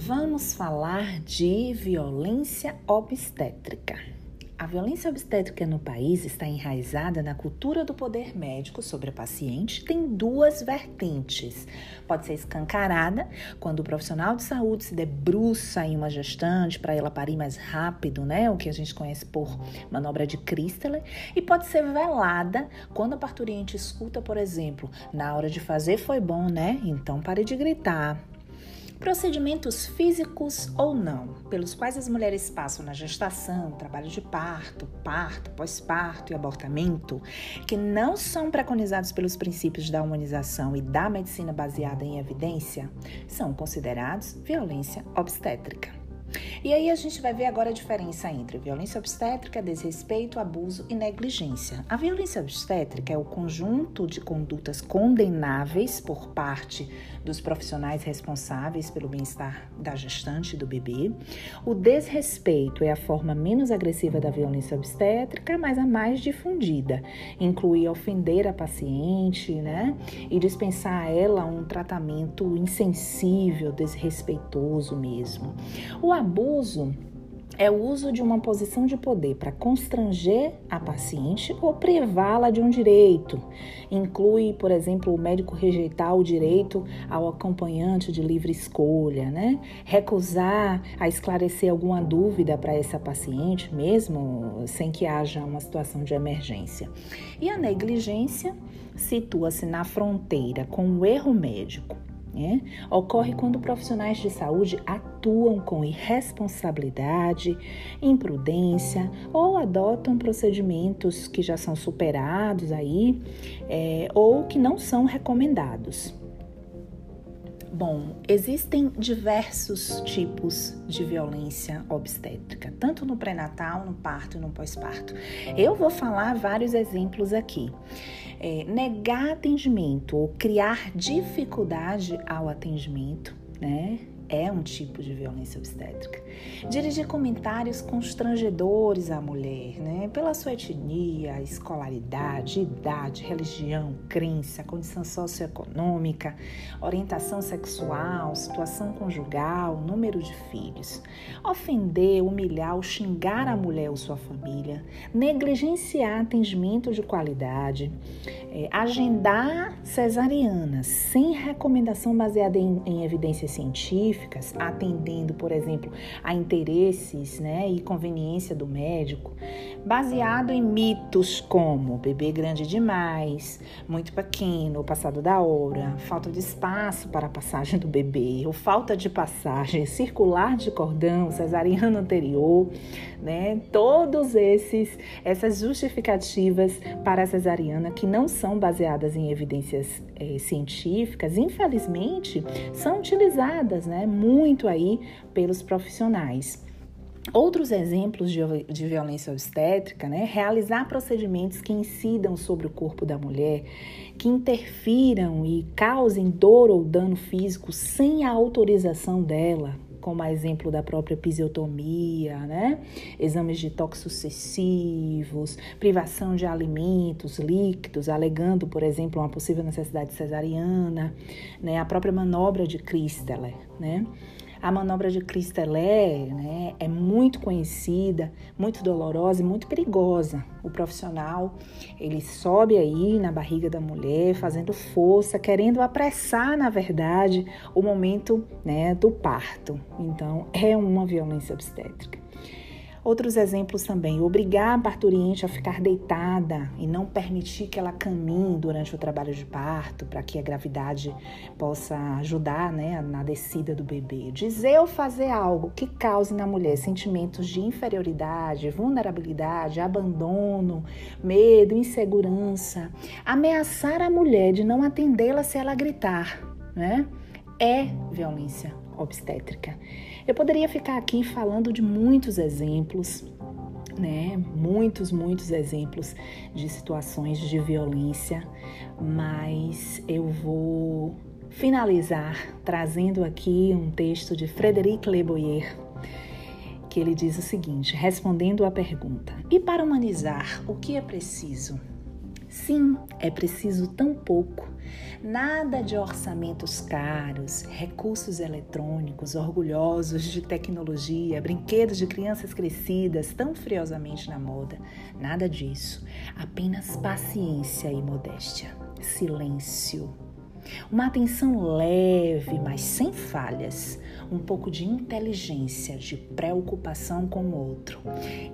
Vamos falar de violência obstétrica. A violência obstétrica no país está enraizada na cultura do poder médico sobre a paciente. Tem duas vertentes. Pode ser escancarada, quando o profissional de saúde se debruça em uma gestante para ela parir mais rápido, né? O que a gente conhece por manobra de Christeler. E pode ser velada, quando a parturiente escuta, por exemplo, na hora de fazer foi bom, né? Então pare de gritar Procedimentos físicos ou não, pelos quais as mulheres passam na gestação, trabalho de parto, parto, pós-parto e abortamento, que não são preconizados pelos princípios da humanização e da medicina baseada em evidência, são considerados violência obstétrica. E aí a gente vai ver agora a diferença entre violência obstétrica, desrespeito, abuso e negligência. A violência obstétrica é o conjunto de condutas condenáveis por parte dos profissionais responsáveis pelo bem-estar da gestante e do bebê. O desrespeito é a forma menos agressiva da violência obstétrica, mas a mais difundida. Inclui ofender a paciente, né? E dispensar a ela um tratamento insensível, desrespeitoso mesmo. O abuso é o uso de uma posição de poder para constranger a paciente ou privá-la de um direito. Inclui, por exemplo, o médico rejeitar o direito ao acompanhante de livre escolha, né? Recusar a esclarecer alguma dúvida para essa paciente, mesmo sem que haja uma situação de emergência. E a negligência situa-se na fronteira com o erro médico né? Ocorre quando profissionais de saúde atuam com irresponsabilidade, imprudência ou adotam procedimentos que já são superados aí é, ou que não são recomendados. Bom, existem diversos tipos de violência obstétrica, tanto no pré-natal, no parto e no pós-parto. Eu vou falar vários exemplos aqui. É, negar atendimento ou criar dificuldade ao atendimento, né? É um tipo de violência obstétrica. Dirigir comentários constrangedores à mulher, né, pela sua etnia, escolaridade, idade, religião, crença, condição socioeconômica, orientação sexual, situação conjugal, número de filhos. Ofender, humilhar ou xingar a mulher ou sua família, negligenciar atendimento de qualidade, é, agendar cesariana sem recomendação baseada em, em evidências científicas específicas, atendendo, por exemplo, a interesses né, e conveniência do médico, baseado em mitos como bebê grande demais, muito pequeno, passado da hora, falta de espaço para a passagem do bebê, ou falta de passagem circular de cordão, cesariano anterior, né? Todos esses essas justificativas para a cesariana que não são baseadas em evidências é, científicas, infelizmente, são utilizadas, né? Muito aí pelos profissionais. Outros exemplos de, de, violência obstétrica, né? Realizar procedimentos que incidam sobre o corpo da mulher, que interfiram e causem dor ou dano físico sem a autorização dela, como exemplo da própria episiotomia, né? exames de toques sucessivos, privação de alimentos líquidos, alegando, por exemplo, uma possível necessidade cesariana, né? a própria manobra de Christeler, né? A manobra de Cristelé né, é muito conhecida, muito dolorosa e muito perigosa. O profissional ele sobe aí na barriga da mulher, fazendo força, querendo apressar, na verdade, o momento né, do parto. Então, é uma violência obstétrica. Outros exemplos também, obrigar a parturiente a ficar deitada e não permitir que ela caminhe durante o trabalho de parto, para que a gravidade possa ajudar né, na descida do bebê. Dizer ou fazer algo que cause na mulher sentimentos de inferioridade, vulnerabilidade, abandono, medo, insegurança. Ameaçar a mulher de não atendê-la se ela gritar, né? É violência obstétrica. Eu poderia ficar aqui falando de muitos exemplos, né? Muitos, muitos exemplos de situações de violência, mas eu vou finalizar trazendo aqui um texto de Frederic Leboyer, que ele diz o seguinte, respondendo à pergunta: "E para humanizar, o que é preciso?" Sim, é preciso tão pouco. Nada de orçamentos caros, recursos eletrônicos, orgulhosos de tecnologia, brinquedos de crianças crescidas tão friosamente na moda. Nada disso. Apenas paciência e modéstia. Silêncio. Uma atenção leve, mas sem falhas. Um pouco de inteligência, de preocupação com o outro.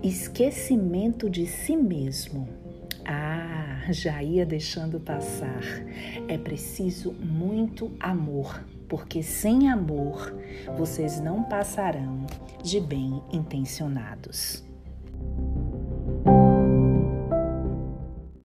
Esquecimento de si mesmo. Ah, já ia deixando passar. É preciso muito amor, porque sem amor vocês não passarão de bem intencionados.